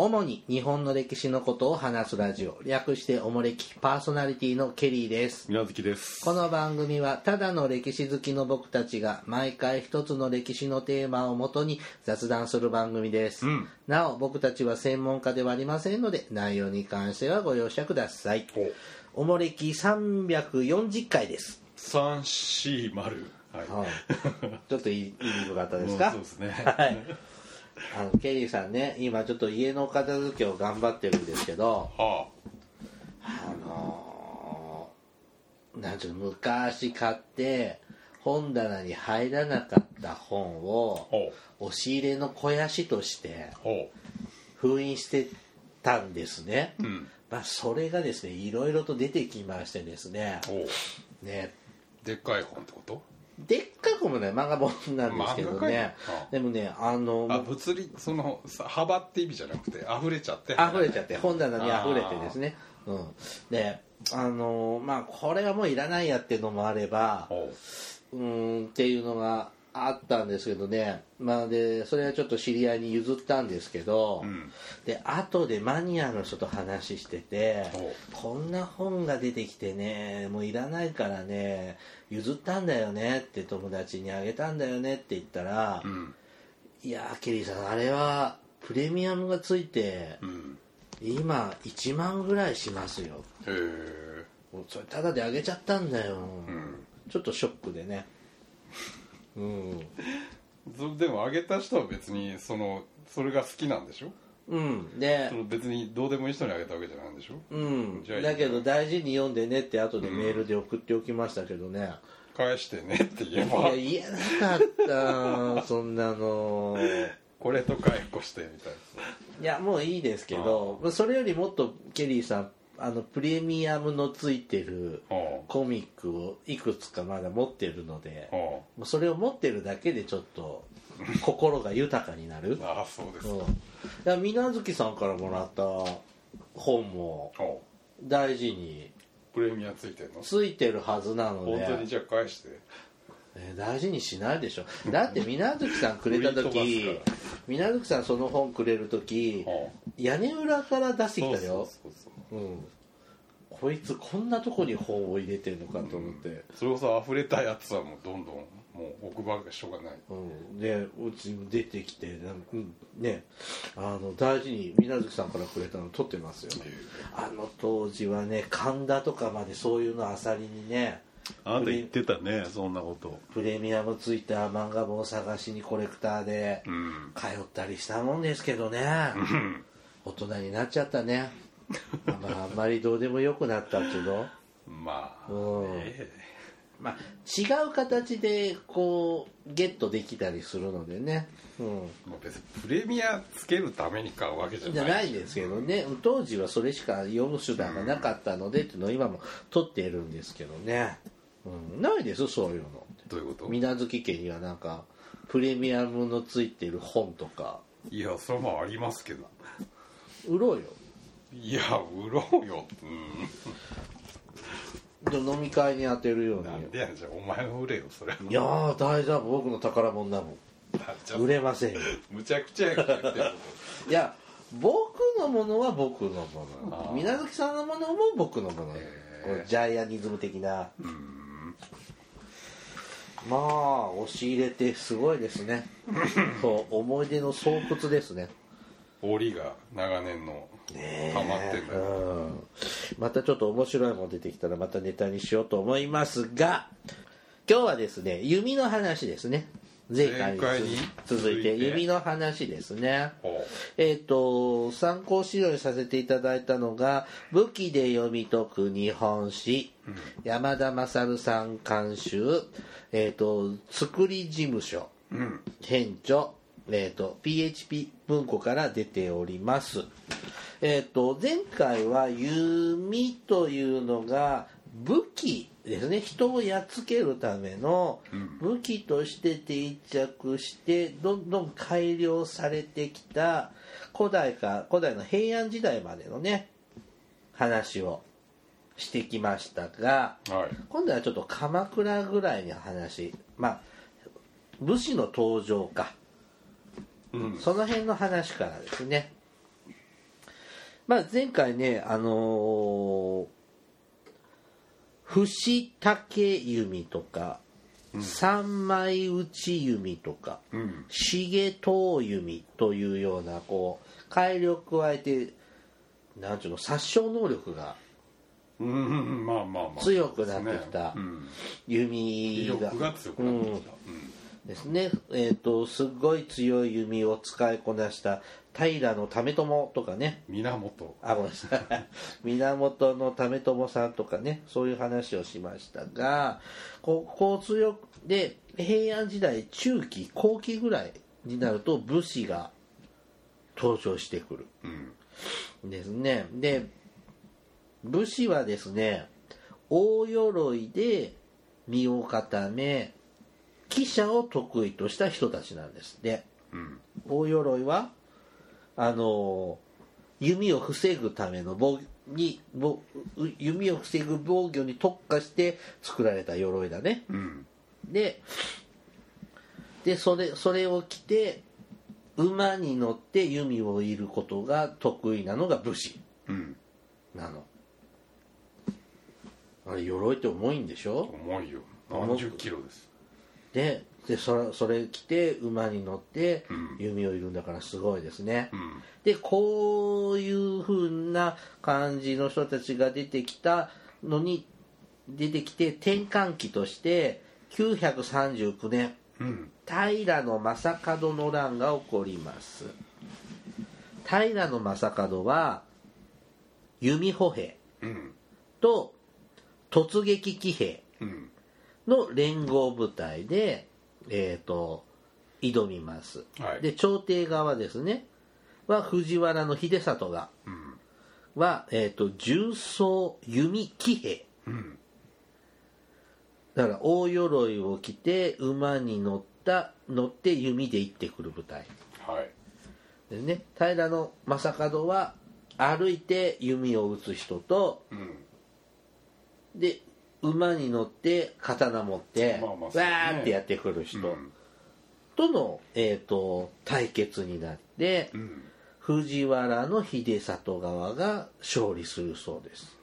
主に日本の歴史のことを話すラジオ。略しておもれきパーソナリティのケリーです。宮月です。この番組はただの歴史好きの僕たちが毎回一つの歴史のテーマをもとに雑談する番組です、うん。なお僕たちは専門家ではありませんので内容に関してはご容赦ください。おもれき340回です、三四丸。はい、はい、ちょっと言い言いにくかったですうんかそうですね。はいあのケリーさんね今ちょっと家の片付けを頑張ってるんですけどはあ。のーなんていうの昔買って本棚に入らなかった本あをほ押し入れの肥やしとして封印してたんですね、ううん。まあ、それがですねいろいろと出てきましてですね。ね。でっかい本ってこと？でっかくもね漫画本なんですけどね。あでもねあのあ物理そのさ幅って意味じゃなくて溢れちゃって溢れちゃって本棚に溢れてですね。うん。であのまあこれはもういらないやっていうのもあればほうーんっていうのがあったんですけどね。まあでそれはちょっと知り合いに譲ったんですけど、ううん。で後でマニアの人と話しててほこんな本が出てきてねもういらないからね譲ったんだよねって友達にあげたんだよねって言ったら、うん。いやーケリーさんあれはプレミアムがついてうん。今1万ぐらいしますよ。へえそれタダであげちゃったんだよ、うん。ちょっとショックでねうん。そでもあげた人は別にそのそれが好きなんでしょ？うん。でその別にどうでもいい人にあげたわけじゃないんでしょ？うん。じゃあいい。だけど大事に読んでねって後でメールで送っておきましたけどね、返してねって言えいばや言えなかったそんなの。これと解雇してみたいいやもういいですけどそれよりもっとケリーさんあのプレミアムのついてるコミックをいくつかまだ持ってるのでそれを持ってるだけでちょっと心が豊かになる、あああそうですか。うん、水月さんからもらった本もはあ。大事にプレミアついてんの？ついてるはずなの本当にで、じゃあ返して。えー大事にしないでしょ。だって水月さんくれた時 水月さんその本くれる時は屋根裏から出してあきたよ。そうん。こいつこんなとこに本を入れてるのかと思って、それこそ溢れたやつはもうどんどんもう置く場がしょうがない。うん、でうちに出てきてなんうん。ね。あの大事に水月さんからくれたの取ってますよあの当時はね神田とかまでそういうのあさりにねあなた言ってたねそんなこと。プレミアムついた漫画本を探しにコレクターでうん。通ったりしたもんですけどね。うん。大人になっちゃったねまああんまりどうでもよくなったっていうの？まあうん。ねまあ違う形でこうゲットできたりするのでね。うん。まあ別にプレミアつけるために買うわけじゃないじゃないですけどね。当時はそれしか読む手段がなかったのでっていうのを今も取っているんですけどね、うん、ないですそういうのどういうこと？水無月家にはなんかプレミアムのついてる本とか。いやそれはまあありますけど。売ろうよいや売ろうよ。うん。飲み会に当てるように。なんでやじゃあお前が売れよそれいやー大丈夫僕の宝物だもん。売れませんよ。むちゃくちゃやから言ってるいや僕のものは僕のもの水無月さんのものも僕のものジャイアニズム的な。うん。まあ押し入れてすごいですね。そう思い出の巣窟ですね檻が長年のまってんだまたちょっと面白いもの出てきたらまたネタにしようと思いますが今日はですね弓の話ですね。前回に続いて弓の話ですね。ほえっ、と参考資料にさせていただいたのが「武器で読み解く日本史」山田勝さん監修、えっと作り事務所。ううん。編著、えー、と PHP 文庫から出ております、えっと前回は弓というのが武器ですね。人をやっつけるためのうん。武器として定着してどんどん改良されてきた古代か古代の平安時代までのね話をしてきましたがはい。今度はちょっと鎌倉ぐらいの話。まあ武士の登場か。うんその辺の話からですね。まあ、前回ね、あのー、節竹弓とか、三枚打ち弓とか、うん。重刀弓というようなこう改良を加えてなんちゅうの殺傷能力がうん。うん。まあまあまあ。強くなってきたうん。弓が威力が強くなってきたですね、えー、とすっごい強い弓を使いこなした平の為朝とかね。うん源。あごめんなさい。源の為朝さんとかね。そういう話をしましたがこう交通力で平安時代中期後期ぐらいになると武士が登場してくる。うん。ですね。で武士はですね大鎧で身を固め騎射を得意とした人たちなんです。ってうん。大鎧はあの弓を防ぐための防に防弓を防ぐ防御に特化して作られた鎧だね。うん。ででそれそれを着て馬に乗って弓を射ることが得意なのが武士。うん。なの。あれ鎧って重いんでしょ？重いよ。何十キロですででそそれ着て馬に乗ってうん。弓を射るんだからすごいですね、うん。でこういう風な感じの人たちが出てきたのに出てきて転換期として939年うん。平将門の乱が起こります。平将門は弓歩兵うん。と突撃騎兵うんの連合部隊で、えー、と挑みます、はい。で朝廷側ですね。は藤原の秀里がうん。は、えー、と重装弓騎兵。うん。だから大鎧を着て馬に乗った乗って弓で行ってくる部隊。はい。ですね平将門は歩いて弓を撃つ人とうん。で馬に乗って刀持って、まあまあそうね。わーってやってくる人。うん。との、えー、と対決になってうん。藤原の秀里側が勝利するそうです。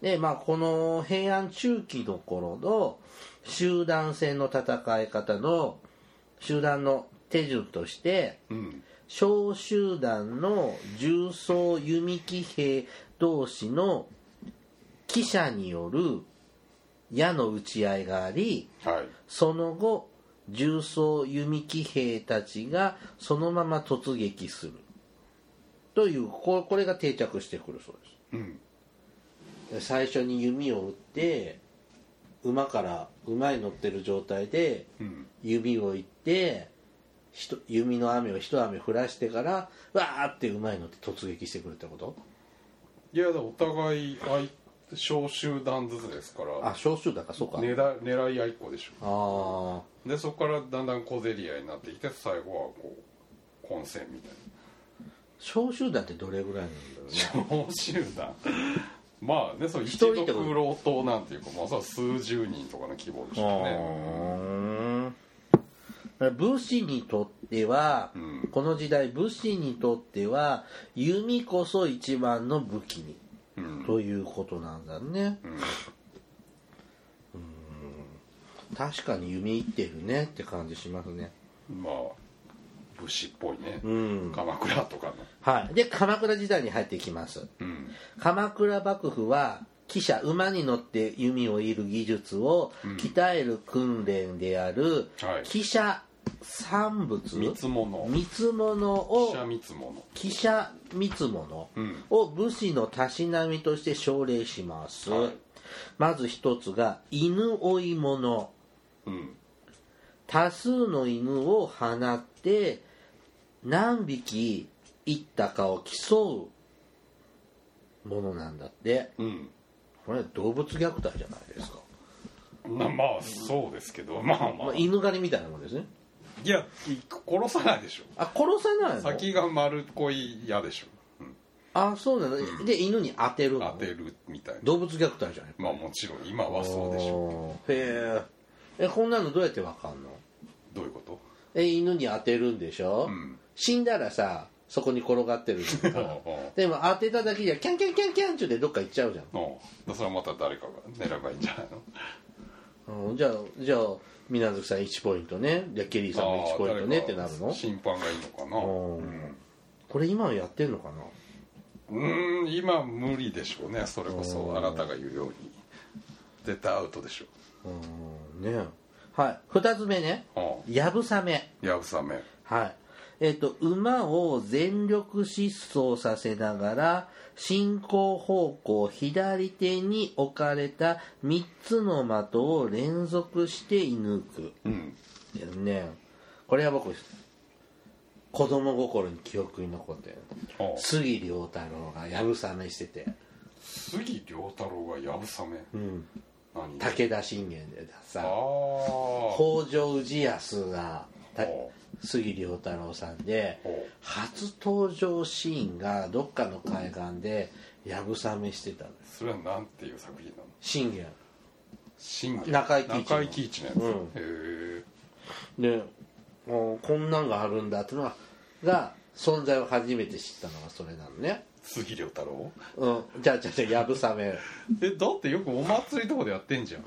でまあこの平安中期の頃の集団戦の戦い方の集団の手順としてうん。小集団の重装弓騎兵同士の騎射による矢の打ち合いがありはい。その後重装弓騎兵たちがそのまま突撃する。というここれが定着してくるそううん。です最初に弓を撃って馬から馬に乗ってる状態でうん。弓を射ってひと弓の雨を一雨降らしてからわーって馬に乗って突撃してくるってこと？いやお互い相小集団ずつですからあ小集団かそうか、狙狙い合いっこでしょあでそこからだんだん小競り合いになってきて最後はこう混戦みたいあ小集団ってどれぐらいなんだろうね。な小集団。まあねそう一族老党なんていうかまあ数十人とかの規模でしょうね武士にとっては、うん。この時代武士にとっては弓こそ一番の武器に。うんということなんだね。うん。確かに弓いってるねって感じしますね。まあ武士っぽいね。うん。鎌倉とかの。はい。で鎌倉時代に入っていきます。うん。鎌倉幕府は騎車馬に乗って弓を射る技術を鍛える訓練であるはい。騎車産物？三つ物。三つ物を？飛車三つ物。を武士のたしなみとして奨励します、はい。まず一つが犬追い物。うん。多数の犬を放って何匹いったかを競うものなんだって。うん。これ動物虐待じゃないですか、まあまあそうですけど。まあままあ、犬狩りみたいなもんですねや殺さないでしょ。あ殺さないの？先が丸っこい嫌でしょ、うん。あそうなの、で犬に当てるの？当てるみたいな。動物虐待じゃない？まあもちろん今はそうでしょ。ょへええこんなのどうやってわかんの？どういうこと？え犬に当てるんでしょ、うん。死んだらさそこに転がってる でも当てただけじゃキャンキャンキャンキャンってでどっか行っちゃうじゃん。う。んそれはまた誰かが狙えばいいんじゃないの？うんじゃあじゃあ水無月さん1ポイントね。じゃあケリーさんも1ポイントね。ってなるの？審判がいいのかな？うん。これ今やってんのかな？うーん今無理でしょうね。それこそうん。あなたが言うように。絶対アウトでしょう。ん。ね。はい。2つ目ね。うやぶさめ。んやぶさめ。はい。えっ、と馬を全力疾走させながら進行方向左手に置かれた3つの的を連続して射抜く。うん。ねこれは僕子供心に記憶に残ってる杉良太郎がやぶさめしてて、杉良太郎がやぶさめ？うん、何？武田信玄であさあ北条氏康が杉良太郎さんでほ初登場シーンがどっかの海岸でやぶさめしてたんですそれはなんていう作品なの？信玄。信玄。中井貴一の。中井貴一のやつ、うん。へえでこんなんがあるんだっていうのがが存在を初めて知ったのがそれなのね杉良太郎？うん。じゃあじゃあじゃあやぶさめえだってよくお祭りとかでやってんじゃん。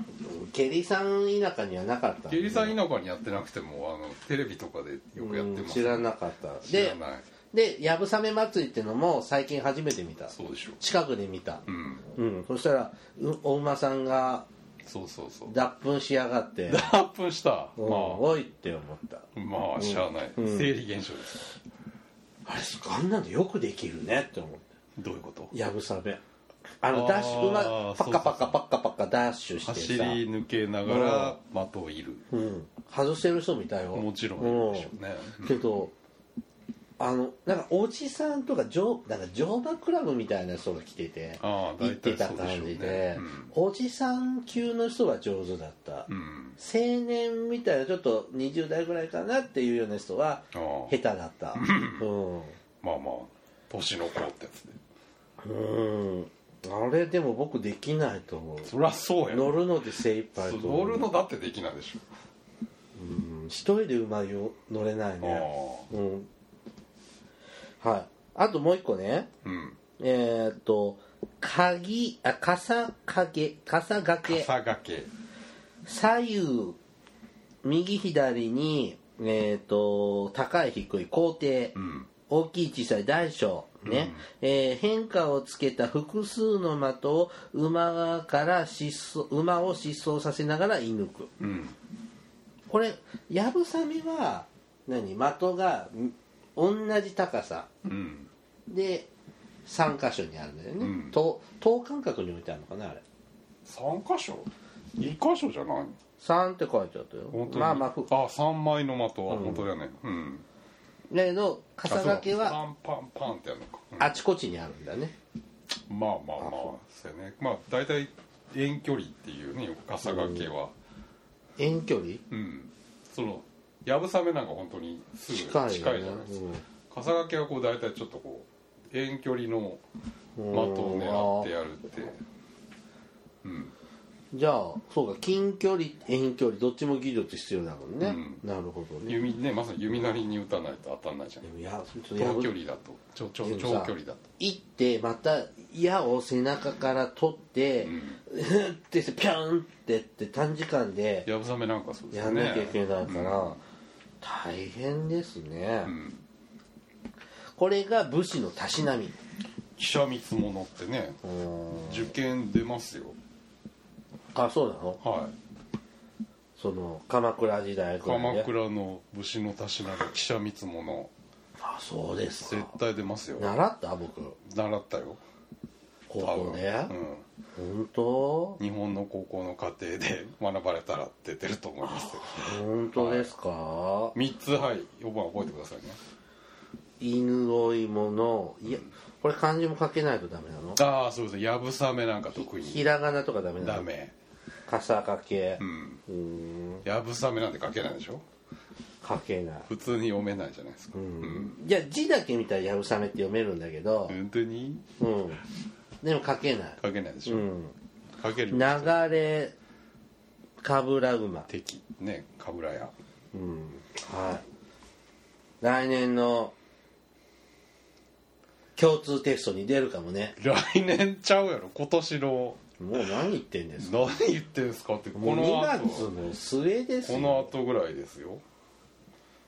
ケリさん田舎にはなかったんでゲリさん田舎にやってなくてもあのテレビとかでよくやってます。うん。知らなかった。で知らない。でやぶさめ祭りっていうのも最近初めて見た。そうでしょ。近くで見た。うん。うん。そしたらうお馬さんがそうそうそう。脱粉しやがって。脱粉した。うん。まおいって思った。あまあしゃあない、うん。生理現象です。あれあんなんでよくできるねって思ってどういうこと？やぶさめ。あのダッシュ馬パッカパッカパッカパッカダッシュして走りさ、抜けながら的を射る。うん、外してる人みたいよ。もちろんいるでしょうね、うん。けどあのなんかおじさんとか乗なんか乗馬クラブみたいな人が来ててああ行ってた感じで、うん。おじさん級の人は上手だった、うん。青年みたいなちょっと20代ぐらいかなっていうような人は下手だった。うん。まあまあ年の子ってやつでうん。あれでも僕できないと思う。そりゃそうや。乗るので精一杯と思う。乗るのだってできないでしょ。うん。一人で馬よ乗れないあねあ。うん。はい。あともう一個ね。うん。えーっと鍵あ傘掛け傘掛け。傘掛け。左右右左にえーっと高い低い高低。うん大きい小さい大小ね、えー変化をつけた複数の的を馬側から疾走馬を疾走させながら射抜く。うん。これやぶさめは何？的がん同じ高さ。うん。で3箇所にあるんだよね、うん。等等間隔に置いてあるのかなあれ。三箇所？二箇所じゃない3って書いてあったよ。まあまあふあ三枚の的はうん本当だよね。うんだけど傘掛けはパンパンパンってやるのか。うん。あちこちにあるんだね。まあまあまあそう。やね。まあ大体遠距離っていうね傘掛けは遠距離？うん。そのやぶさめなんか本当にすぐ近いじゃないですか。傘掛けはこう大体ちょっとこう遠距離の的うんを狙ってやるって。うんじゃあそうか近距離遠距離どっちも技術必要だもんね、うなるほどね。弓ねまさに弓なりに打たないと当たんないじゃん。でもいやそのや長ぶ距離だと。長長でもさ長距離だと。行ってまた矢を背中から取って、ってピャンってって短時間でやぶさめなんかそうですやんなきゃいけないから、大変ですね、うん。これが武士のたしなみ。記者見つ物ってねうん。受験出ますよあそうなの？はい。その鎌倉時代ぐらい鎌で倉の武士のたしなみ記者見つ物あそうです絶か対出ますよ。習った？僕。習ったよ。高多分。校でうん。本当？日本の高校の課程で 学ばれたら出てると思いますよ。本当ですか、3つはい。4番覚えてくださいね。犬追い物いやこれ漢字も書けないとダメなの？ああそうですやぶさめなんか得意ひらがなとかダメなの？ダメ傘掛け。うん。うーん。やぶさめなんて書けないでしょ？書けない。普通に読めないじゃないですか。ううん。んじゃあ字だけ見たらやぶさめって読めるんだけど。本当に？うん。でも書けない。書けないでしょ？うん。書ける流れかぶら馬。敵。ねかぶらやうん。はい。来年の共通テストに出るかもね。来年ちゃうやろ？今年のもう何言ってんですか？何言ってんすかってこもう2の月後の末ですこのよ後ぐらいですよ。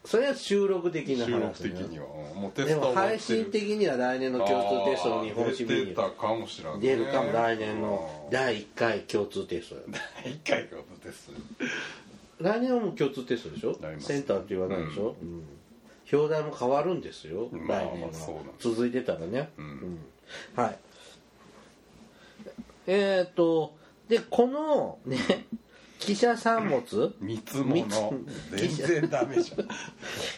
それは収録的な収録話ね的には。うんもうテでストも配信的には来年の共通テストの日本史あー B 出てたかもしれない、ね、出るかも来年のうん。第1回共通テストよ。一回共通テスト来年はもう共通テストでしょ？なりますセンターって言わないでしょ、うん。表題も変わるんですよ、まあ来年は。まあそうなんです続いてたらね、うん。うん。はいえっ、とでこのね記者産物？三つ物全然ダメじゃん。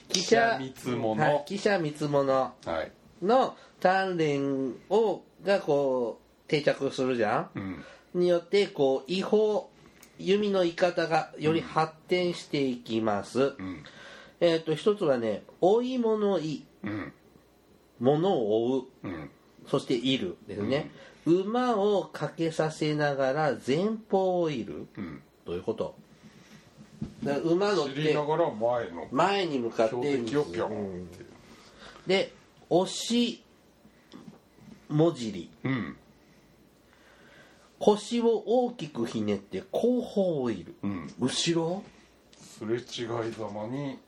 記者三つ物はい、記者三つ物はい。の鍛錬をがこう定着するじゃん？うん。によってこう違法弓の言い方がより発展していきます、うん。えっ、と一つはね追い物いうん。物を追う。うん。そしているですね、馬をかけさせながら前方をいる。うん。どういうこと？馬乗って前に向かって標的をピョうんンって。で押しもじり。うん。腰を大きくひねって後方をいる。うん。後ろ？すれ違いざまに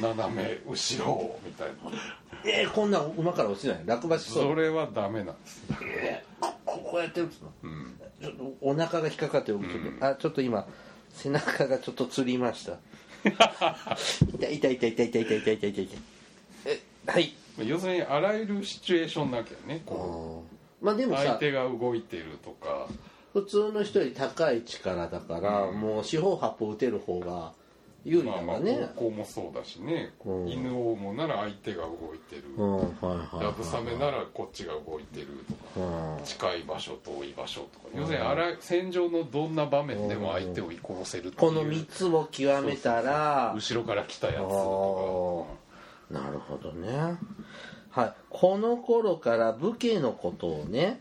斜め後ろみたいな。えー、こんなん馬から落ちない？落馬しそう？それはダメなんです。ここうやって打つの？うん。ちょっとお腹が引っかかって動くけど、あちょっと今背中がちょっとつりました。痛い痛い痛い痛い痛い痛い痛い痛い痛い痛い。えはい。要するにあらゆるシチュエーションなきゃねこまあでうもさ相手が動いてるとか。普通の人より高い力だから、もう四方八方打てる方が有利だまあまあわね、方向もそうだしね。うん。犬を追うなら相手が動いてる。うんはいはいはい流鏑馬ならこっちが動いてるとか。うん。近い場所遠い場所とか。要するにあら戦場のどんな場面でも相手を殺せるっていう。この3つを極めたら。後ろから来たやつとなるほどね。はい。この頃から武家のことをね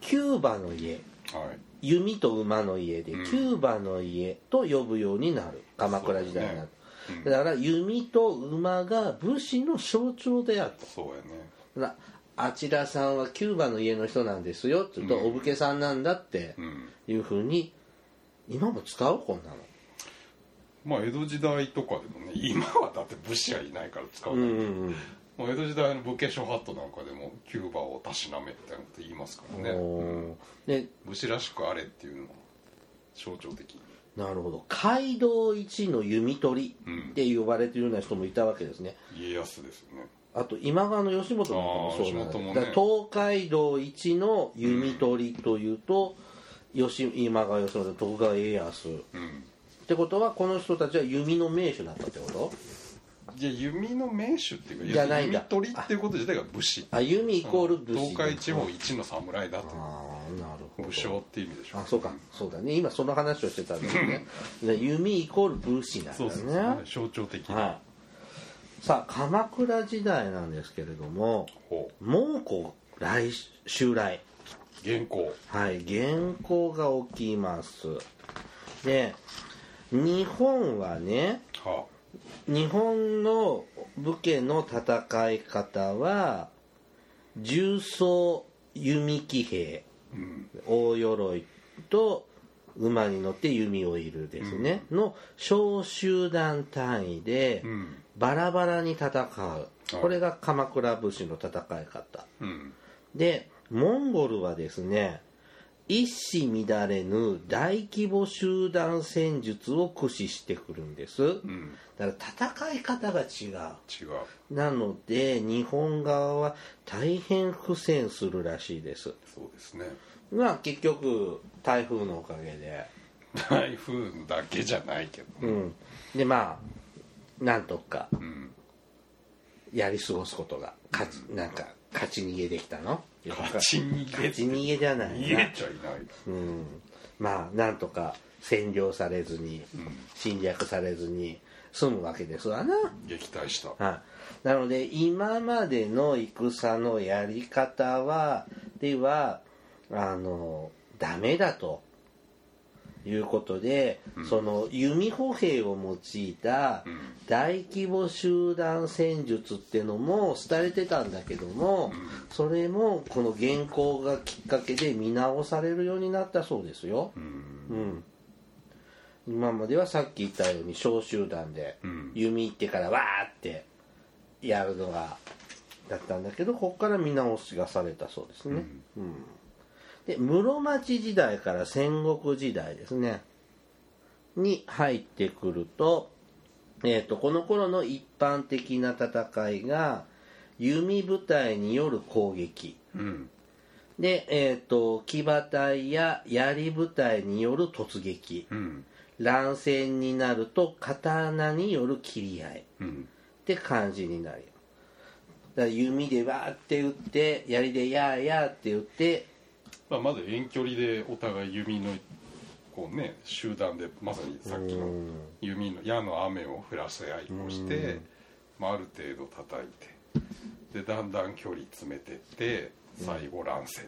キューバの家。はい。弓と馬の家でうん。キューバの家と呼ぶようになる鎌倉時代になる、そうだね。だから弓と馬が武士の象徴であるとそうやね。あちらさんはキューバの家の人なんですよって言うと、うん。お武家さんなんだってうん。いうふうに今も使うこんなの。まあ江戸時代とかでもね今はだって武士はいないから使ううんうんうん。もう江戸時代の武家諸法度なんかでもキューバをたしなめみたいなこと言いますからね、うん。武士らしくあれっていうのは象徴的なるほど。街道一の弓取りうん。って呼ばれているような人もいたわけですね。家康ですよね。あと今川の義元なんかもそうなんだ,、あー義元もね。東海道一の弓取りというと、吉今川義元徳川家康。っうん。てことはこの人たちは弓の名手だったってこと？いや弓の名手っていうかじゃないんだ。弓取りっていうこと自体が武士。あ弓イコール武士。東海地方一の侍だとああなるほど。武将っていう意味でしょあそうか。そうだね。今その話をしてたんだよね。で弓イコール武士なんだね。そうそうそう。象徴的な、はい、さあ鎌倉時代なんですけれどもほ蒙古来襲来。う原稿はい原稿が起きます。で日本はねは日本の武家の戦い方は重装弓騎兵あうん。大鎧と馬に乗って弓を射るですね、の小集団単位でうん。バラバラに戦う。これが鎌倉武士の戦い方。うん。でモンゴルはですね一糸乱れぬ大規模集団戦術を駆使してくるんです。うんだから戦い方が違う。違う。なので日本側は大変苦戦するらしいです。そうですね。まあ結局台風のおかげで。台風だけじゃないけど。うん。でまあなんとかうん。やり過ごすことが勝ちなんか勝ち逃げできたの勝ち逃げ勝ち逃げじゃない逃げなちゃいない。うん。まあなんとか占領されずにうん侵略されずに済むわけですわな。撃退した。はい、なので今までの戦のやり方はではあのダメだということで、その弓歩兵を用いた大規模集団戦術っていうのも廃れてたんだけども、それもこの原稿がきっかけで見直されるようになったそうですよ。うん。今まではさっき言ったように小集団でうん。弓行ってからわーってやるのがだったんだけどここから見直しがされたそうですね、うんで室町時代から戦国時代ですね。に入ってくると,、えー、とこの頃の一般的な戦いが弓部隊による攻撃。うん。で、えー、と騎馬隊や槍部隊による突撃。うん。乱戦になると刀による切り合い。うん。って感じになる。よだ弓でわーって撃って槍でやーやーって撃ってまあ、まず遠距離でお互い弓のこうね集団でまさにさっきの弓の矢の雨を降らせ合いをして、まあ、ある程度叩いてでだんだん距離詰めてって最後乱戦、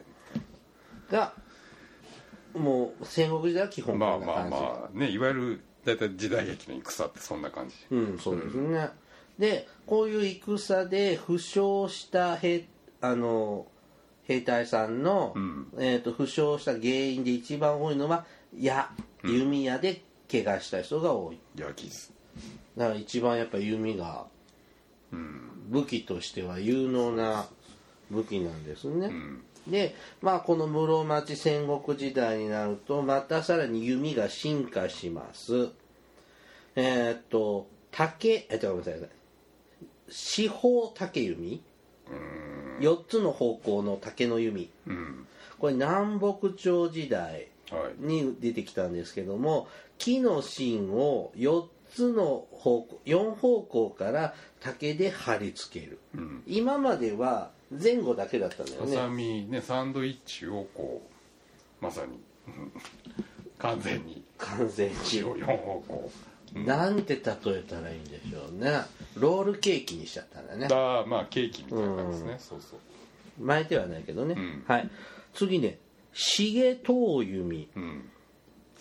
がもう戦国時代は基本まあまあまあねいわゆる大体時代劇の戦ってそんな感じうんそうですね、でこういう戦で負傷した兵あの兵隊さんの、ん。えー、と負傷した原因で一番多いのは矢弓矢で怪我した人が多い。矢傷。だから一番やっぱ弓がうん。武器としては有能な武器なんですね、うん。でまあこの室町戦国時代になるとまたさらに弓が進化します。えーっと竹えっとごめんなさい。四方竹弓4つの方向の竹の弓。うん。これ南北朝時代はい。に出てきたんですけども木の芯を4つの方向4方向から竹で貼り付ける。うん。今までは前後だけだったんだよハねサミねサンドイッチをこうまさにうん完全に完全に。血を4方向なんて例えたらいいんでしょうね。ロールケーキにしちゃったんだね。だまあケーキみたいな感じですね、そうそう。巻いてはないけどね、ん。はい。次ね。重遠弓うん。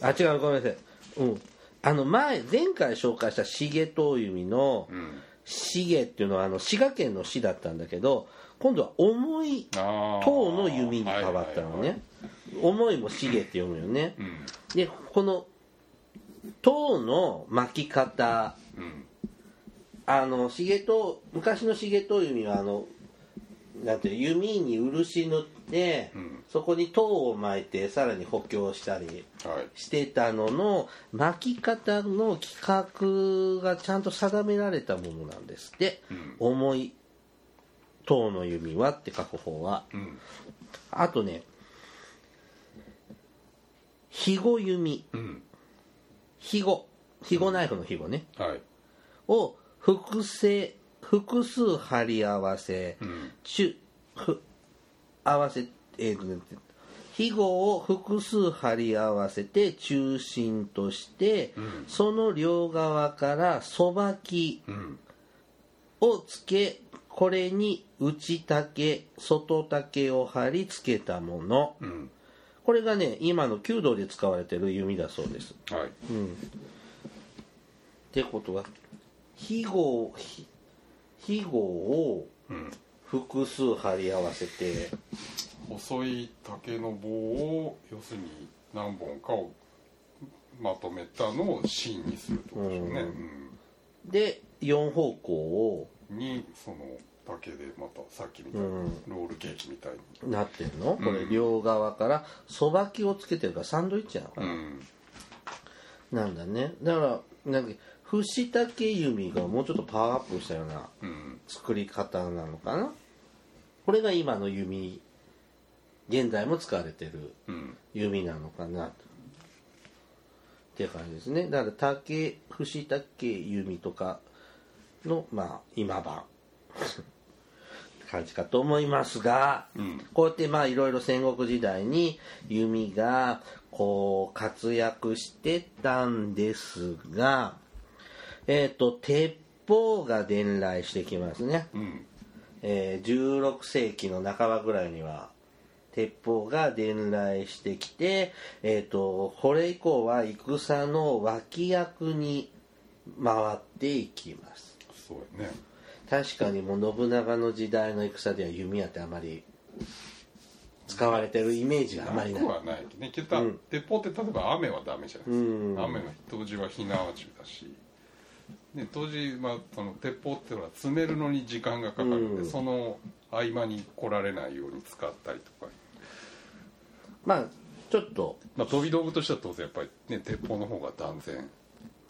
あ違うごめんなさい。うん。あの前前回紹介した重遠弓のうん重っていうのはあの滋賀県の市だったんだけど今度は重いああ遠の弓に変わったのね、重いも重って読むよね、うん。でこの塔の巻き方。うんあの重と昔の重と弓はあのなんて弓に漆塗って、うんそこに塔を巻いてさらに補強したりはい。してたのの巻き方の規格がちゃんと定められたものなんです。って、うん。重い塔の弓はって書く方は。うん。あとね肥後弓。うん肥後肥後ナイフの肥後ね、はい。を複製複数貼り合わせ、うん中ふ合わせえーとね肥後を複数貼り合わせて中心として、んその両側からそばきうんをつけこれに内竹外竹を貼り付けたもの。うんこれがね今の弓道で使われてる弓だそうです。はい。ってことは肥後ひ肥後をうん。複数貼り合わせて細い竹の棒を要するに何本かをまとめたのを芯にするってことでしょうね、で4方向をうんにその竹でまたさっきみたいなロールケーキみたいに。なってるの？これ両側から。そばきをつけてるからサンドイッチなのかな、うん。なんだね。だからなんか節竹弓がもうちょっとパワーアップしたようなうん。作り方なのかな？これが今の弓現在も使われてるうん。弓なのかな？とっていう感じですね。だから竹節竹弓とかのまあ今版感じかと思いますが、うん。こうやってまあいろいろ戦国時代に弓がこう活躍してたんですがえっ、と鉄砲が伝来してきますね、うん。えー16世紀の半ばぐらいには鉄砲が伝来してきて、えー、とこれ以降は戦の脇役に回っていきます。そうやね確かにもう信長の時代の戦では弓矢ってあまり使われてるイメージがあまりないなないねけど、うん鉄砲って例えば雨はダメじゃないですうんか雨の当時は火縄銃だしで当時、まあ、その鉄砲ってほら詰めるのに時間がかかるんで、うんその合間に来られないように使ったりとか、まあちょっとまあ、飛び道具としては当然やっぱりね鉄砲の方が断然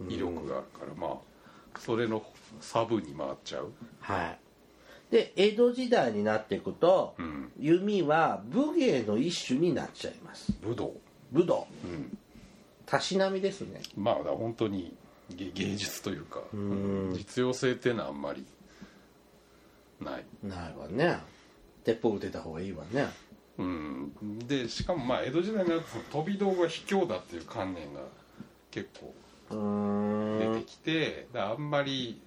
威力があるから、まあそれのサブに回っちゃう、はい。で江戸時代になっていくと、うん、弓は武芸の一種になっちゃいます。武道、武道。うん、たしなみですね。まあ本当に芸芸術というかん。実用性っていうのはあんまりない。ないわね。鉄砲撃てた方がいいわね。うん、でしかもまあ江戸時代になると飛び道具は卑怯だっていう観念が結構出てきて、あんまり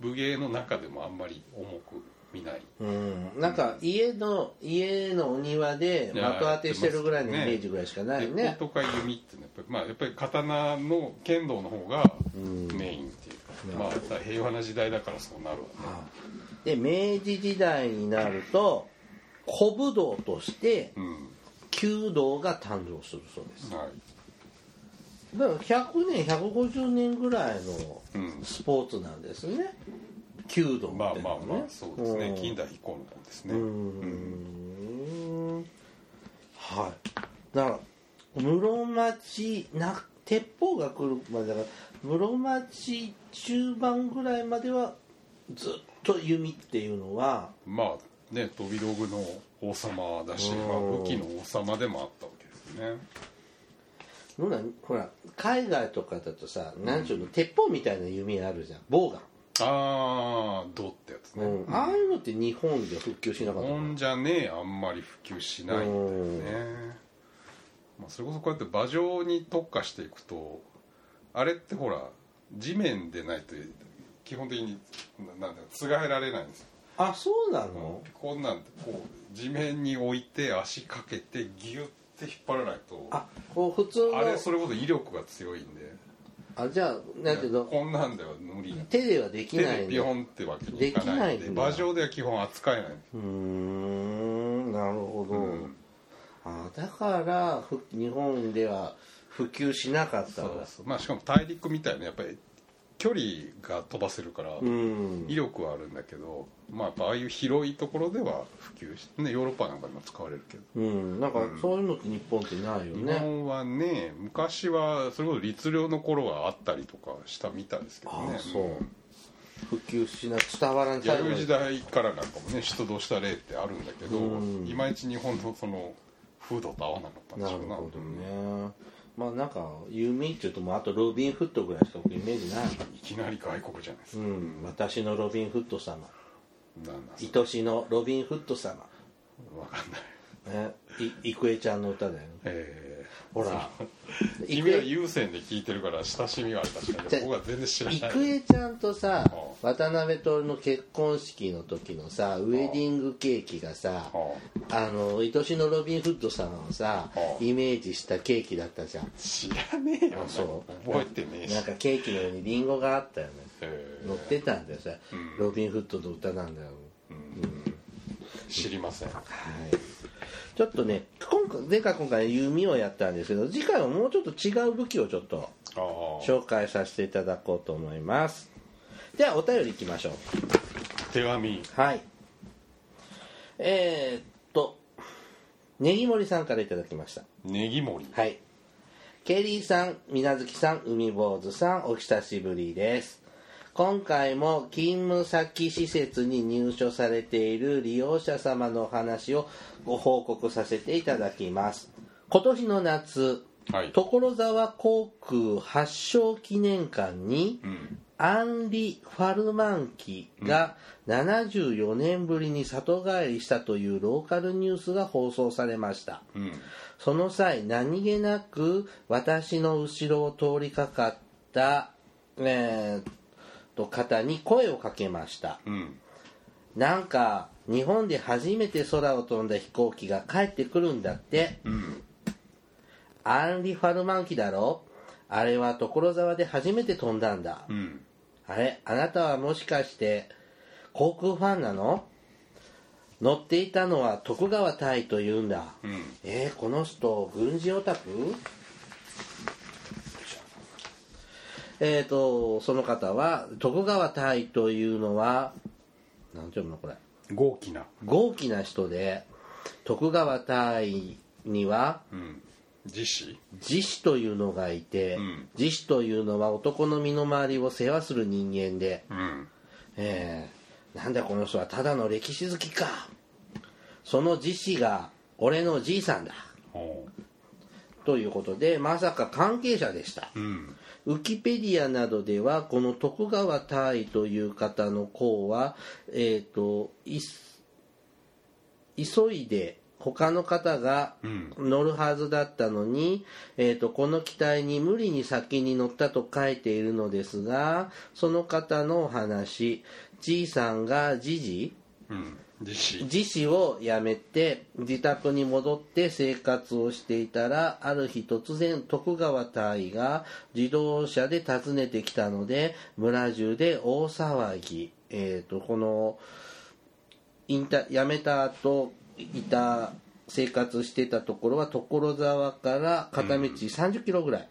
武芸の中でもあんまり重く見ない。うん。なんか家の家のお庭で的当てしてるぐらいのイメージぐらいしかない鉄ね砲とか弓っていうのはやっぱり,、まあ、やっぱり刀の剣道の方がうん。メインっていうか、まあだから平和な時代だからそうなるわね。で明治時代になると古武道としてうん。弓道が誕生するそうです。はいだから100年150年ぐらいのうん。スポーツなんですね。弓道うのはね。まあまあまあそうですね。近代以降のもんですね。うーん。はい。だから室町な鉄砲が来るまでだから室町中盤ぐらいまではずっと弓っていうのはまあね飛び道具の王様だし、まあ、うん武器の王様でもあったわけですねほらほら海外とかだとさ何ちゅうの鉄砲みたいな弓あるじゃん。ボウガン、ああ銅ってやつね、うん。ああいうのって日本では復旧しなかったの？日本じゃねあんまり普及しないんだようん。ね、まあ、それこそこうやって馬上に特化していくとあれってほら地面でないと基本的にななんだつがえられないんですよ。あそうなの、こんなんてこう地面に置いて足かけてギュッて引っ張らないと。あこう普通のあれそれこそ威力が強いんで。あじゃあなんていうの？こんなんでは無理な。手ではでき手ないんだ。でピョンってわけにいかないんでできないんだ。馬上では基本扱えない。うーんなるほど、うん。あだからふ日本では普及しなかったそうそう。まあしかも大陸みたいなやっぱり距離が飛ばせるからうん。威力はあるんだけど、まあやっぱああいう広いところでは普及してねヨーロッパなんかでも使われるけど。うん。なんかそういうのって日本ってないよ日ね、本はね昔はそれこそ律令の頃はあったりとかしたみたいですけどね。普及しな伝わらん弥生時代からなんかもね出動した例ってあるんだけど、うん。いまいち日本のその風土と合わなかったんでなるしょうな。ほどねまあなんか弓っていうともうあとロビン・フットぐらいしか僕イメージない。いきなり外国じゃないですか、うん私のロビン・フット様。愛しのロビン・フット様。わかんない。ね。い郁恵ちゃんの歌だよ。ねえほら。ー、君は優先で聞いてるから親しみはある確かに僕は全然知らない。郁恵ちゃんとさは渡辺徹の結婚式の時のさウェディングケーキがさはあ。の愛しのロビン・フッド様をさはあ。イメージしたケーキだったじゃん。あ知らねえよあそう。覚えてねえし。なんかケーキの上にリンゴがあったよね。え。ー乗ってたんだよさうん。ロビン・フッドの歌なんだよ。知りません。はいちょっとね今回前回今回弓をやったんですけど次回はもうちょっと違う武器をちょっと紹介させていただこうと思います。ではお便りいきましょう。手紙。はい。えー、っとネギモリさんからいただきました。ネギ盛りはい。ケリーさん水無月さん海坊主さんお久しぶりです今回も勤務先施設に入所されている利用者様のお話をご報告させていただきます。今年の夏はい。所沢航空発祥記念館にうん。アンリ・ファルマン機が74年ぶりに里帰りしたというローカルニュースが放送されました。うん。その際何気なく私の後ろを通りかかった、えーと方に声をかけました。うん。なんか日本で初めて空を飛んだ飛行機が帰ってくるんだって。うん。アンリ・ファルマン機だろ？あれは所沢で初めて飛んだんだ。うん。あれあなたはもしかして航空ファンなの？乗っていたのは徳川大というんだ。うん。えー、この人軍事オタク？えっ、とその方は徳川大というのは何て読むのこれ？豪気な。豪気な人で徳川大にはうん。自死？自死というのがいて、うん。自死というのは男の身の回りを世話する人間で、うん。えー、なんだこの人はただの歴史好きか。その自死が俺のじいさんだ。ほということでまさか関係者でした。ううんウキペディアなどではこの徳川大という方の功はえっ、とい急いで他の方がうん。乗るはずだったのに、えー、とこの機体に無理に先に乗ったと書いているのですがその方のお話じいさんがじじうん自死。をやめて自宅に戻って生活をしていたらある日突然徳川隊が自動車で訪ねてきたので村中で大騒ぎ、えー、とこの引退辞めた後いた生活してたところは所沢から片道30キロぐらい、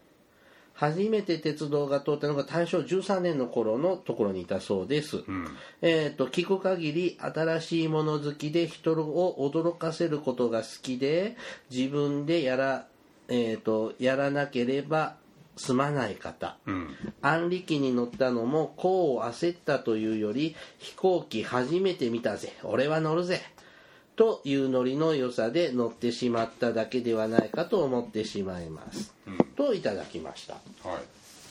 初めて鉄道が通ったのが大正13年の頃のところにいたそうです、うん。えー、と聞く限り新しいもの好きで人を驚かせることが好きで自分でやら,、えー、とやらなければ済まない方。うん。安力機に乗ったのもこう焦ったというより飛行機初めて見たぜ。俺は乗るぜというノリの良さで乗ってしまっただけではないかと思ってしまいます、うん。といただきました。はい。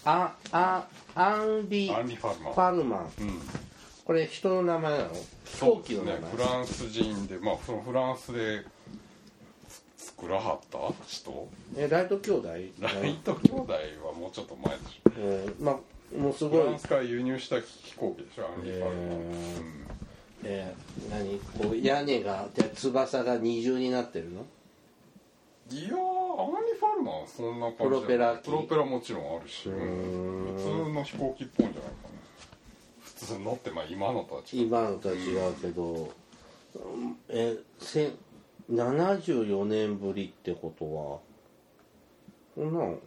ああアンリ・アンリ・ファルマ。ンファルマン。うん。これ人の名前なの？飛行機の名前、ね。フランス人でまあそのフランスでつ作らはった？人？えライト兄弟？ライト兄弟はもうちょっと前でしょ。うん。まあもうすごい。フランスから輸入した飛行機でしょアンリ・ファルマン、えー、何？こう屋根がで翼が二重になってるの？うんいやーアンリ・ファルマンはそんな感じプロペラ機？プロペラもちろんあるし、普通の飛行機っぽいんじゃないかな。普通のってまあ今のとは違う。今のとは違うけど、うん。えせ74年ぶりってことはこんなん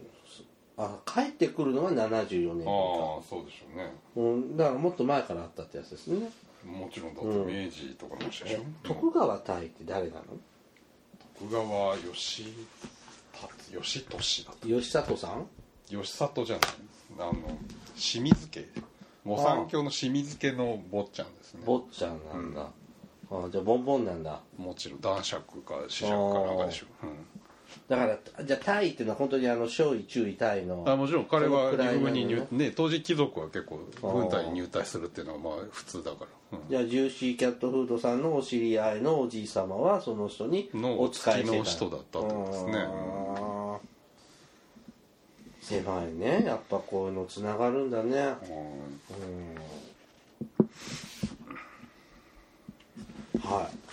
あ帰ってくるのは74年ああそうでしょうね。うん、だからもっと前からあったってやつですね、もちろんだって明治とかの話でしょ、え徳川大って誰なの？徳川義達義俊だった吉里さん義里じゃない。あの清水家。御三家の清水家の坊ちゃんですね。坊ちゃんなんだ、あじゃあボンボンなんだ。もちろん男爵か子爵かなんかでしょ、だからじゃあタイっていうのは本当にあの少尉中尉タイのうん、あもちろん彼はに入ね当時貴族は結構軍隊に入隊するっていうのはまあ普通だから、うん。じゃあジューシーキャットフードさんのお知り合いのおじい様はその人にのお使いしてた。の人だったってことですね。狭いね。やっぱこういうのつながるんだね。はい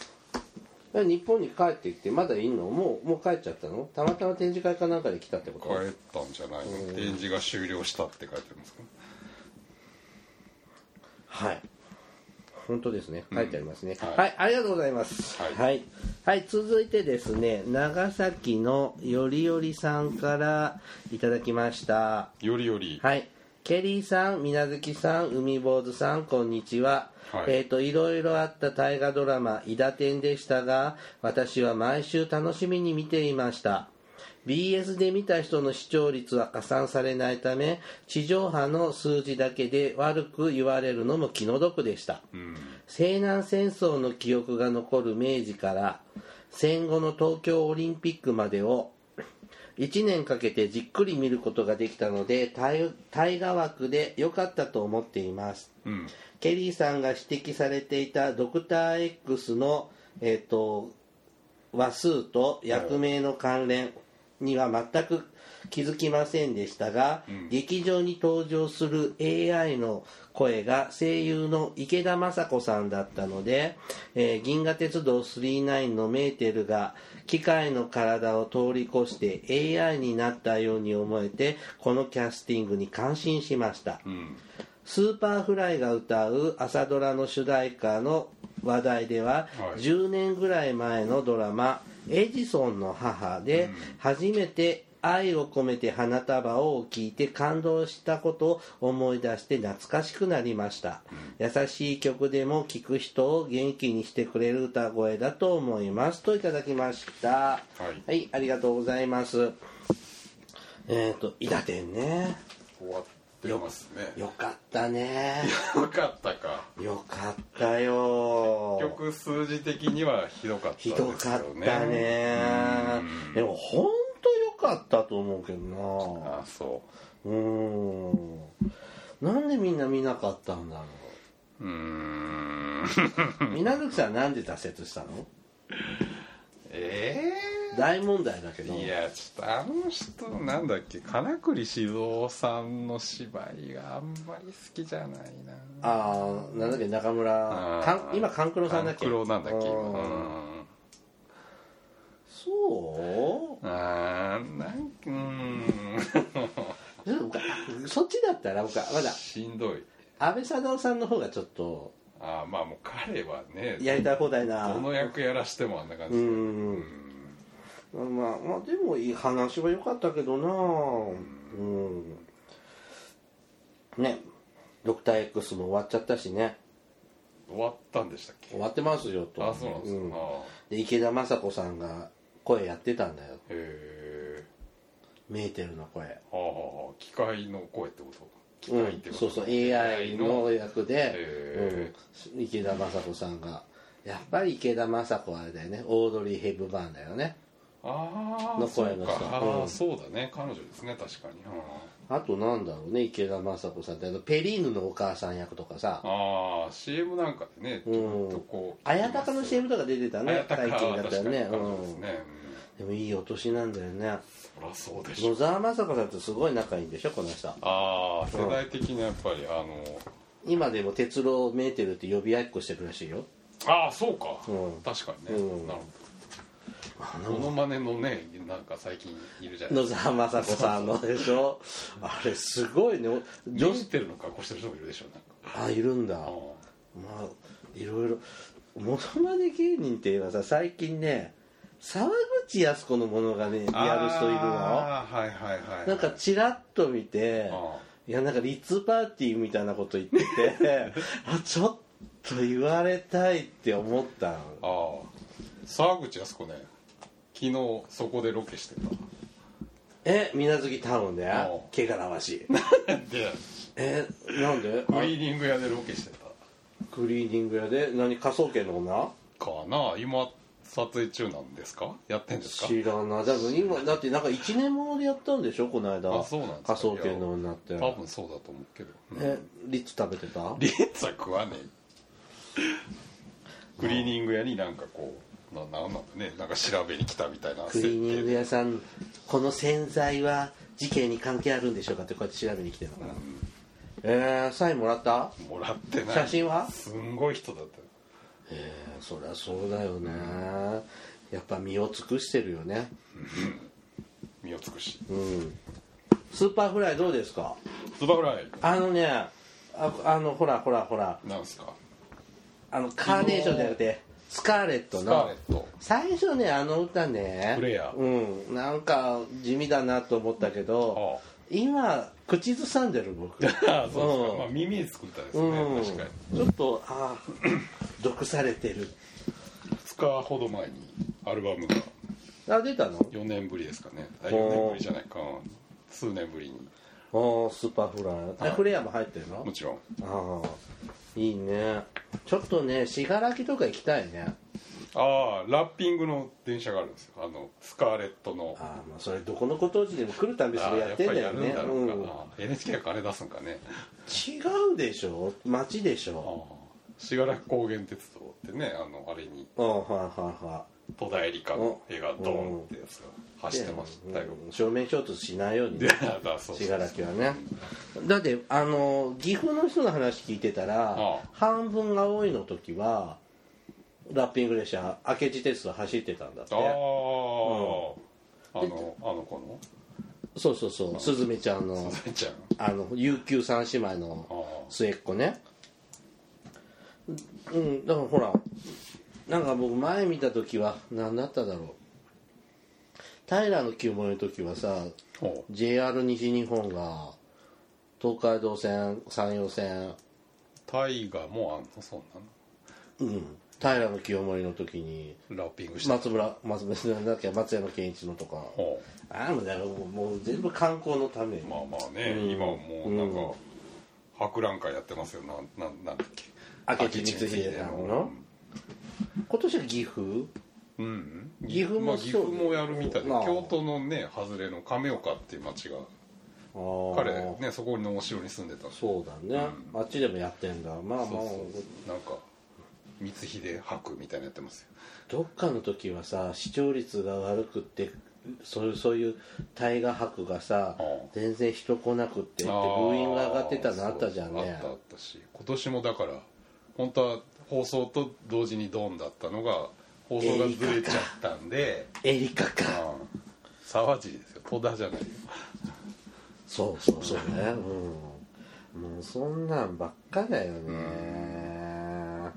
日本に帰ってきてまだいんの？もうもう帰っちゃったの？たまたま展示会かなんかで来たってこと？帰ったんじゃないの？展示が終了したって書いてますか？はい。本当ですね。書いてありますね、はい。はい、ありがとうございます。はい。はい、はい続いてですね長崎のよりよりさんからいただきました。よりより。はい。ケリーさん、みなずきさん、海坊主さん、こんにちは。はいえっ、と、いろいろあった大河ドラマ、伊田天でしたが、私は毎週楽しみに見ていました。BS で見た人の視聴率は加算されないため、地上波の数字だけで悪く言われるのも気の毒でした。うん西南戦争の記憶が残る明治から戦後の東京オリンピックまでを1年かけてじっくり見ることができたので大大河枠で良かったと思っていますうん。ケリーさんが指摘されていたドクター X の、えー、と話数と役名の関連には全く気づきませんでしたが、うん。劇場に登場する AI の声が声優の池田昌子さんだったので、えー銀河鉄道999のメーテルが機械の体を通り越して AI になったように思えてこのキャスティングに感心しました、うん Superfly が歌う朝ドラの主題歌の話題では、はい。10年ぐらい前のドラマ「エジソンの母」で初めて「愛を込めて花束を」を聞いて感動したことを思い出して懐かしくなりました、優しい曲でも聴く人を元気にしてくれる歌声だと思います。といただきました。はい。はい、ありがとうございます。えっ、と「伊達天ね。終わってますね。よかったね。よかったか。よかったよ。結局数字的にはひどかったひどかったね。うん。でも本当よかったと思うけどな。あそう。ーん。なんでみんな見なかったんだろう。うーん。う皆月さんなんで挫折したの？え大問題だけど。えいやちょっとあの人なんだっけ？金栗静雄さんの芝居があんまり好きじゃないな。ああなんだっけ中村？かん今勘九郎さんだっけ？勘九郎なんだっけ今。うん。そう？あーなんうん。そっちだったら僕はまだ。しんどい。安倍貞夫さんの方がちょっと。あーまあもう彼はねやりたい放題な。どの役やらしてもあんな感うじで。んまあまあでもいい話は良かったけどな。うん。ね。ドクター X も終わっちゃったしね。終わったんでしたっけ？終わってますよと。あそうなんですか、ん。あで池田雅子さんが声やってたんだよ。ーへえ。メーテルの声。はあはあはあ。機械の声ってこと？機う械ってこと、んそうそう。AI の役で、へうん、池田雅子さんが。やっぱり池田雅子はあれだよね。オードリー・ヘブバーンだよねのそうか。声の人あー、うん。そうだね。彼女ですね確かに。あとなんだろうね池田雅子さんって。あのペリーヌのお母さん役とかさ。ああ CM なんかでねちょっとこう綾鷹の CM とか出てたね綾鷹最近だったよね。ですね、うん、でもいいお年なんだよね。そりゃそうでしょ野沢雅子さんとすごい仲いいんでしょこの人。ああ世代的にやっぱりあの今でも鉄郎メーテルって呼び合いっこしてるらしいよ。ああそうか、うん。確かにね、うん。なるほどモノマネのねなんか最近いるじゃない野ですか。沢雅子さんのでしょ？あれすごいね。ジ女ョステルの格好してる人もいるでしょなんか。あいるんだ。あまあいろいろ。モノマネ芸人っていうのはさ最近ね沢口靖子のものがねやる人いるの？あーはいはいはい。なんかチラッと見てあいやなんかリッツパーティーみたいなこと言ってて あちょっと言われたいって思ったの。ああ沢口靖子ね昨日そこでロケしてえ水無月タウンで？あ汚らわしい。たでえなんで？クリーニング屋でロケしてた。クリーニング屋で？何？科捜研の女？かな？今撮影中なんですか？やってんですか？知らな。い多分今だってなんか1年ものでやったんでしょ？この間。あそうなんですか？科捜研の女って。多分そうだと思うけど、うん。えリッツ食べてた？リッツは食わねえ。クリーニング屋になんかこうななんなんだね。なんか調べに来たみたいな。クリーニングで屋さんこの洗剤は事件に関係あるんでしょうかってこうやって調べに来てるのかな、えー、サインもらった？もらってない。写真は？すんごい人だったよ。えー、そりゃそうだよね。やっぱ身を尽くしてるよね。身を尽くし。うん。 Superflyどうですか？ Superfly。あのねああのほらほらほら。なんですか？あのカーネーションじゃなくてスカーレットの。最初ねあの歌ね。うん。なんか地味だなと思ったけどあ。今口ずさんでる僕。あ そうですか、うん。まあ、耳に作ったですね、うん。確かに。ちょっとああ 毒されてる。2日ほど前にアルバムが。あ出たの？4年ぶりですかね。あ4年ぶりじゃないか。数年ぶりにあースーパーフライ。フレアも入ってるの？もちろん。ああいいね。ちょっとね信楽とか行きたいね。ああラッピングの電車があるんですよ。あのスカーレットの。ああまあそれどこのご当地でも来るたびそれやってんだよね。やっぱりやるんだろうかうん。な、NHK が金出すんかね。違うでしょ？町でしあょ？あ信楽高原鉄道ってねあのあれに。ああはいはいはい戸田恵梨香の絵がドーンってやつが走ってましたよ、うん。正面衝突しないように 信楽はね。だってあの岐阜の人の話聞いてたら半分が多いの時はラッピング列車明智鉄道走ってたんだって。ああ、あのあの子の？そうそうそう。すずめちゃんのあの悠久三姉妹のあ。末っ子ね。うん。だからほらなんか僕前見た時は何だっただろう。平清盛の時はさ JR 西日本が東海道線山陽線。う大河もあんの？そんうん。平清盛の時になのラッピングして松村松村なんだっけ松山健一のとか。ほああもうもうもう全部観光のため。うまあまあね、うん。今はもうなんか、博覧会やってますよ。なんなんなんだっけ。明智光秀さんの今年は岐阜？うん。岐阜もまあ、岐阜もやるみたい。でまあ。京都のね外れの亀岡っていう町が彼ねそこのお城に住んでた。そうだね、あっちでもやってんだ。まあまあ。そなんか光秀博みたいなのやってますよ。どっかの時はさ視聴率が悪くってそういうそういう大河博がさ全然人来なくってってブーイングが上がってたのあったじゃんね。あったあったし。今年もだから本当は放送と同時にドンだったのが放送がずれちゃったんでエリカかああ沢尻ですよ。戸田じゃない。よそうそうそうね。うん。もうそんなんばっかだよね。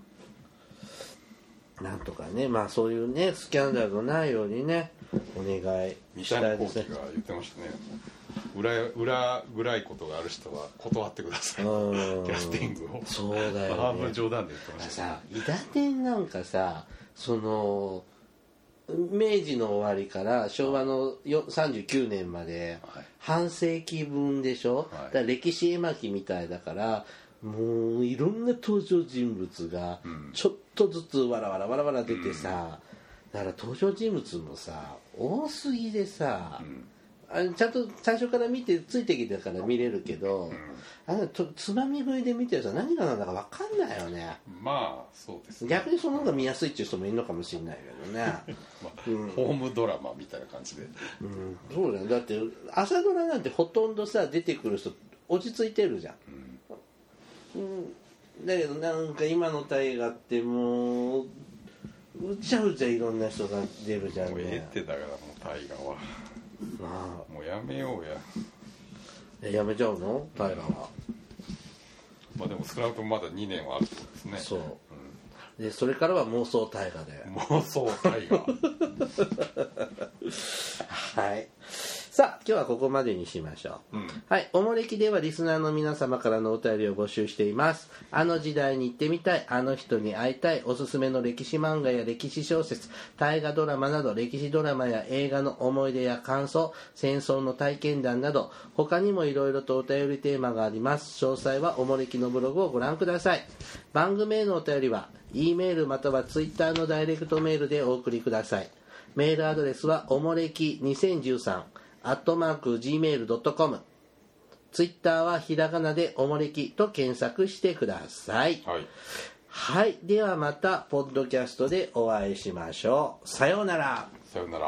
なんとかね。まあそういうねスキャンダルのないようにねお願いしたいです言ってましたね裏裏暗いことがある人は断ってください。キうん。ャスティングを。そうだよね。半分冗談で言ってました。さ伊達天なんかさその明治の終わりから昭和のよ39年まではい。半世紀分でしょ、はい。だ歴史絵巻みたいだからもういろんな登場人物がうん。ちょっとずつわらわらわらわら出てさ、だから登場人物もさ多すぎでさ、うんあちゃんと最初から見てついてきたから見れるけど、あのとつまみ食いで見てると何が何だか分かんないよね。まあそうですね。逆にその方が見やすいっていう人もいるのかもしれないけどね、まあホームドラマみたいな感じで。うん、そうだよ。だって朝ドラなんてほとんどさ出てくる人落ち着いてるじゃん、うん、だけどなんか今の大河ってもううちゃうちゃいろんな人が出るじゃんもうええねってだからもう大河はまもうやめようや。あえやめちゃうの？大河は。まあでも少なくともまだ2年はあるってことですね。そう、でそれからは妄想大河で。妄想大河 はいさあ今日はここまでにしましょう、うんはい。おもれきではリスナーの皆様からのお便りを募集しています。あの時代に行ってみたい、あの人に会いたい、おすすめの歴史漫画や歴史小説、大河ドラマなど歴史ドラマや映画の思い出や感想、戦争の体験談など、他にもいろいろとお便りテーマがあります。詳細はおもれきのブログをご覧ください。番組へのお便りは、E メールまたは Twitter のダイレクトメールでお送りください。メールアドレスはおもれき2013アットマーク Gmail.com ツイッターはひらがなでおもれきと検索してください。はいはい。ではまた、ポッドキャストでお会いしましょう。さようなら。さよなら